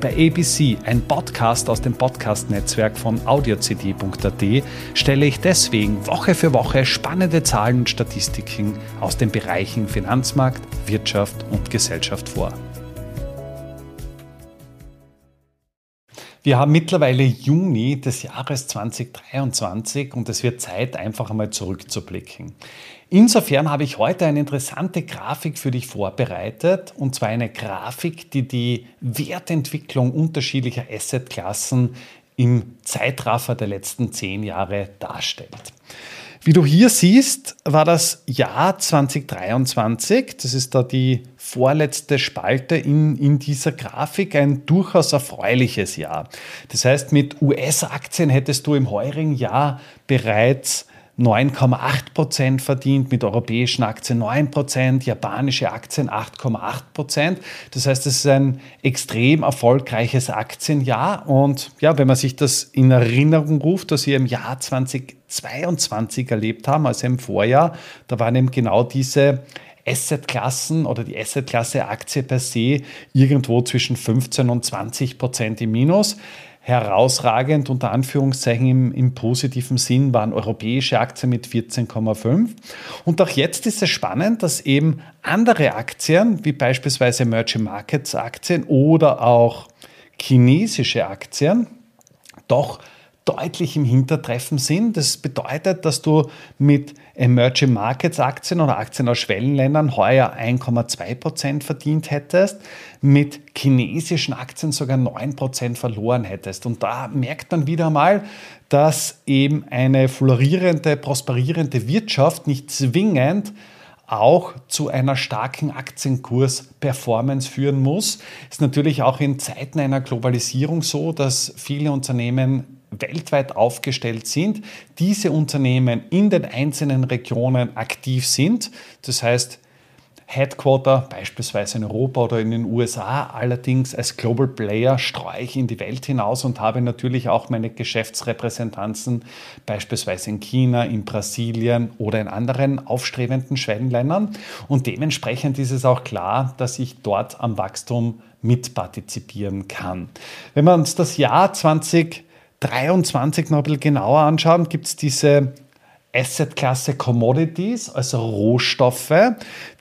Bei ABC, ein Podcast aus dem Podcast-Netzwerk von audiocd.at, stelle ich deswegen Woche für Woche spannende Zahlen und Statistiken aus den Bereichen Finanzmarkt, Wirtschaft und Gesellschaft vor. Wir haben mittlerweile Juni des Jahres 2023 und es wird Zeit, einfach einmal zurückzublicken. Insofern habe ich heute eine interessante Grafik für dich vorbereitet und zwar eine Grafik, die die Wertentwicklung unterschiedlicher Assetklassen im Zeitraffer der letzten zehn Jahre darstellt. Wie du hier siehst, war das Jahr 2023, das ist da die vorletzte Spalte in, in dieser Grafik, ein durchaus erfreuliches Jahr. Das heißt, mit US-Aktien hättest du im heurigen Jahr bereits 9,8 Prozent verdient, mit europäischen Aktien 9 Prozent, japanische Aktien 8,8 Prozent. Das heißt, es ist ein extrem erfolgreiches Aktienjahr. Und ja, wenn man sich das in Erinnerung ruft, dass wir im Jahr 2022 erlebt haben, also im Vorjahr, da waren eben genau diese Assetklassen oder die Assetklasse Aktie per se irgendwo zwischen 15 und 20 Prozent im Minus. Herausragend unter Anführungszeichen im, im, positiven Sinn waren europäische Aktien mit 14,5. Und auch jetzt ist es spannend, dass eben andere Aktien, wie beispielsweise Emerging Markets Aktien oder auch chinesische Aktien, doch deutlich im Hintertreffen sind. Das bedeutet, dass du mit Emerging Markets Aktien oder Aktien aus Schwellenländern heuer 1,2 Prozent verdient hättest, mit chinesischen Aktien sogar 9 Prozent verloren hättest. Und da merkt man wieder mal, dass eben eine florierende, prosperierende Wirtschaft nicht zwingend auch zu einer starken Aktienkurs-Performance führen muss. Ist natürlich auch in Zeiten einer Globalisierung so, dass viele Unternehmen weltweit aufgestellt sind, diese Unternehmen in den einzelnen Regionen aktiv sind. Das heißt, Headquarter, beispielsweise in Europa oder in den USA, allerdings als Global Player streue ich in die Welt hinaus und habe natürlich auch meine Geschäftsrepräsentanzen, beispielsweise in China, in Brasilien oder in anderen aufstrebenden Schwellenländern. Und dementsprechend ist es auch klar, dass ich dort am Wachstum mitpartizipieren kann. Wenn wir uns das Jahr 20 23 noch ein bisschen genauer anschauen, gibt es diese Assetklasse Commodities, also Rohstoffe,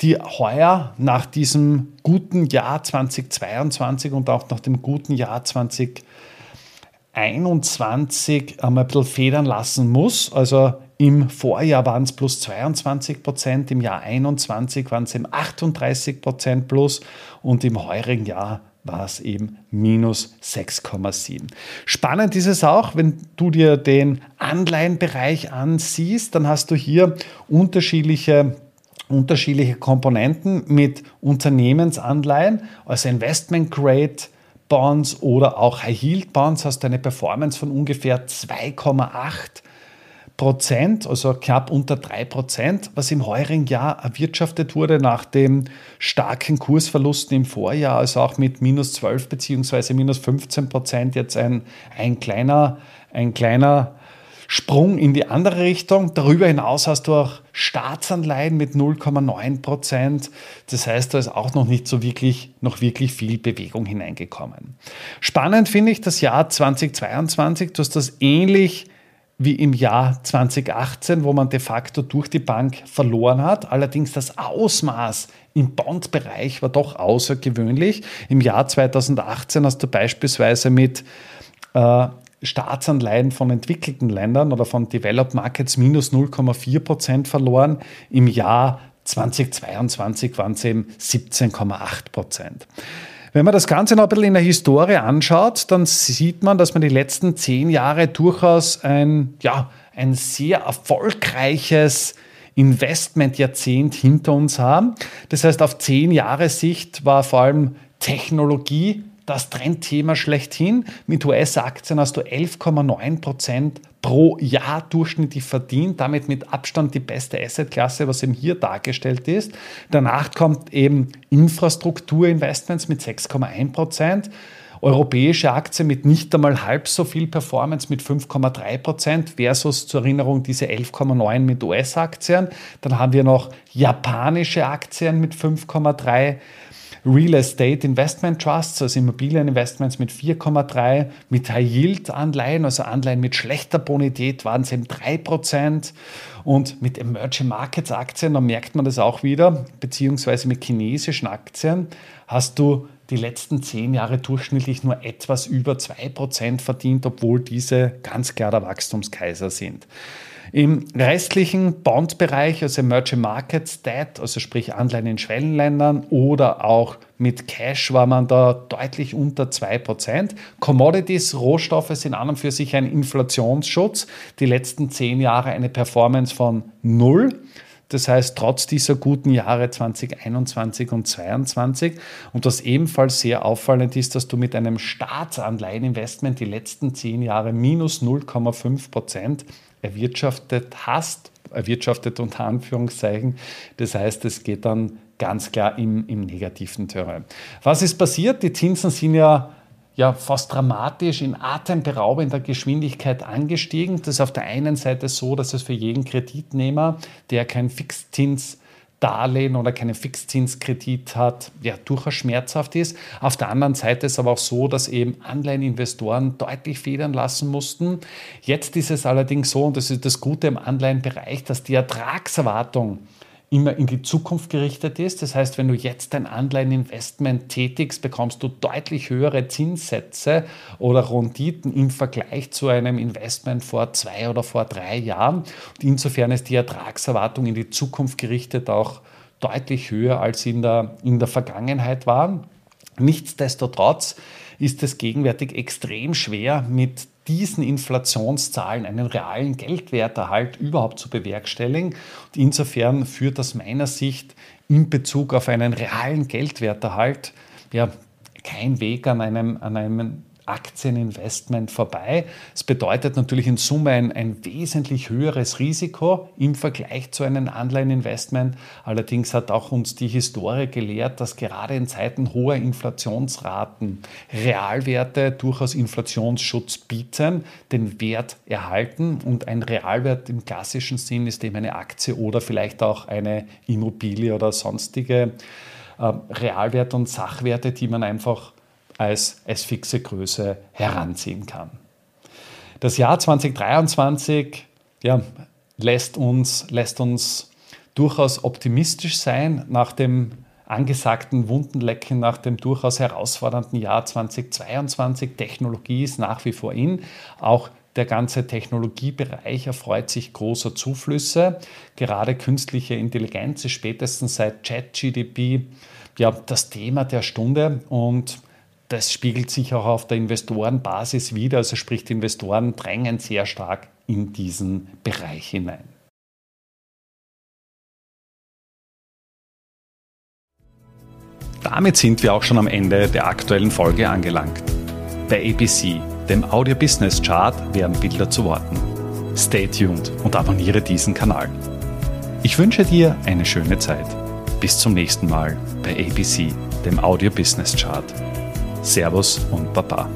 die heuer nach diesem guten Jahr 2022 und auch nach dem guten Jahr 2021 einmal ein bisschen federn lassen muss. Also im Vorjahr waren es plus 22 Prozent, im Jahr 21 waren es eben 38 Prozent plus und im heurigen Jahr war es eben minus 6,7. Spannend ist es auch, wenn du dir den Anleihenbereich ansiehst, dann hast du hier unterschiedliche unterschiedliche Komponenten mit Unternehmensanleihen, also Investment Grade Bonds oder auch High Yield Bonds, hast du eine Performance von ungefähr 2,8 Prozent, also knapp unter drei Prozent, was im heurigen Jahr erwirtschaftet wurde nach den starken Kursverlusten im Vorjahr, also auch mit minus 12 bzw. minus 15 Prozent jetzt ein, ein, kleiner, ein kleiner Sprung in die andere Richtung. Darüber hinaus hast du auch Staatsanleihen mit 0,9 Prozent. Das heißt, da ist auch noch nicht so wirklich, noch wirklich viel Bewegung hineingekommen. Spannend finde ich das Jahr 2022. Du hast das ähnlich wie im Jahr 2018, wo man de facto durch die Bank verloren hat. Allerdings das Ausmaß im Bondbereich war doch außergewöhnlich. Im Jahr 2018 hast du beispielsweise mit äh, Staatsanleihen von entwickelten Ländern oder von Developed Markets minus 0,4 Prozent verloren. Im Jahr 2022 waren es eben 17,8 Prozent. Wenn man das Ganze noch ein bisschen in der Historie anschaut, dann sieht man, dass man die letzten zehn Jahre durchaus ein, ja, ein sehr erfolgreiches Investmentjahrzehnt hinter uns haben. Das heißt, auf zehn Jahre Sicht war vor allem Technologie das Trendthema schlechthin. Mit US-Aktien hast du 11,9 Prozent pro Jahr durchschnittlich verdient, damit mit Abstand die beste Assetklasse, was eben hier dargestellt ist. Danach kommt eben Infrastrukturinvestments mit 6,1 Prozent. Europäische Aktien mit nicht einmal halb so viel Performance mit 5,3 Prozent versus zur Erinnerung diese 11,9 mit US-Aktien. Dann haben wir noch japanische Aktien mit 5,3 Real Estate Investment Trusts, also Immobilieninvestments mit 4,3, mit High Yield Anleihen, also Anleihen mit schlechter Bonität waren es eben 3%. Und mit Emerging Markets Aktien, da merkt man das auch wieder, beziehungsweise mit chinesischen Aktien, hast du die letzten zehn Jahre durchschnittlich nur etwas über 2% verdient, obwohl diese ganz klar der Wachstumskaiser sind. Im restlichen Bond-Bereich, also Emerging Markets Debt, also sprich Anleihen in Schwellenländern oder auch mit Cash war man da deutlich unter 2%. Commodities, Rohstoffe sind an und für sich ein Inflationsschutz. Die letzten zehn Jahre eine Performance von null. Das heißt, trotz dieser guten Jahre 2021 und 2022 und was ebenfalls sehr auffallend ist, dass du mit einem Staatsanleiheninvestment die letzten zehn Jahre minus 0,5 Prozent erwirtschaftet hast, erwirtschaftet unter Anführungszeichen. Das heißt, es geht dann ganz klar im, im negativen Terrain. Was ist passiert? Die Zinsen sind ja ja fast dramatisch in atemberaubender Geschwindigkeit angestiegen. Das ist auf der einen Seite so, dass es für jeden Kreditnehmer, der kein Fixzins Darlehen oder keinen Fixzinskredit hat, ja, durchaus schmerzhaft ist. Auf der anderen Seite ist es aber auch so, dass eben Anleiheninvestoren deutlich federn lassen mussten. Jetzt ist es allerdings so, und das ist das Gute im Anleihenbereich, dass die Ertragserwartung immer in die Zukunft gerichtet ist. Das heißt, wenn du jetzt ein Anleiheninvestment tätigst, bekommst du deutlich höhere Zinssätze oder Renditen im Vergleich zu einem Investment vor zwei oder vor drei Jahren. Und insofern ist die Ertragserwartung in die Zukunft gerichtet auch deutlich höher als in der, in der Vergangenheit war. Nichtsdestotrotz ist es gegenwärtig extrem schwer, mit diesen Inflationszahlen einen realen Geldwerterhalt überhaupt zu bewerkstelligen. Und insofern führt aus meiner Sicht in Bezug auf einen realen Geldwerterhalt ja, kein Weg an einem, an einem Aktieninvestment vorbei. Es bedeutet natürlich in Summe ein, ein wesentlich höheres Risiko im Vergleich zu einem Anleiheninvestment. Allerdings hat auch uns die Historie gelehrt, dass gerade in Zeiten hoher Inflationsraten Realwerte durchaus Inflationsschutz bieten, den Wert erhalten und ein Realwert im klassischen Sinn ist eben eine Aktie oder vielleicht auch eine Immobilie oder sonstige äh, Realwerte und Sachwerte, die man einfach als, als fixe Größe heranziehen kann. Das Jahr 2023 ja, lässt, uns, lässt uns durchaus optimistisch sein nach dem angesagten Wundenlecken, nach dem durchaus herausfordernden Jahr 2022. Technologie ist nach wie vor in. Auch der ganze Technologiebereich erfreut sich großer Zuflüsse. Gerade künstliche Intelligenz ist spätestens seit ChatGDP ja, das Thema der Stunde und das spiegelt sich auch auf der Investorenbasis wieder. Also sprich, die Investoren drängen sehr stark in diesen Bereich hinein. Damit sind wir auch schon am Ende der aktuellen Folge angelangt. Bei ABC, dem Audio Business Chart, werden Bilder zu Worten. Stay tuned und abonniere diesen Kanal. Ich wünsche dir eine schöne Zeit. Bis zum nächsten Mal bei ABC, dem Audio Business Chart. Servus und Baba.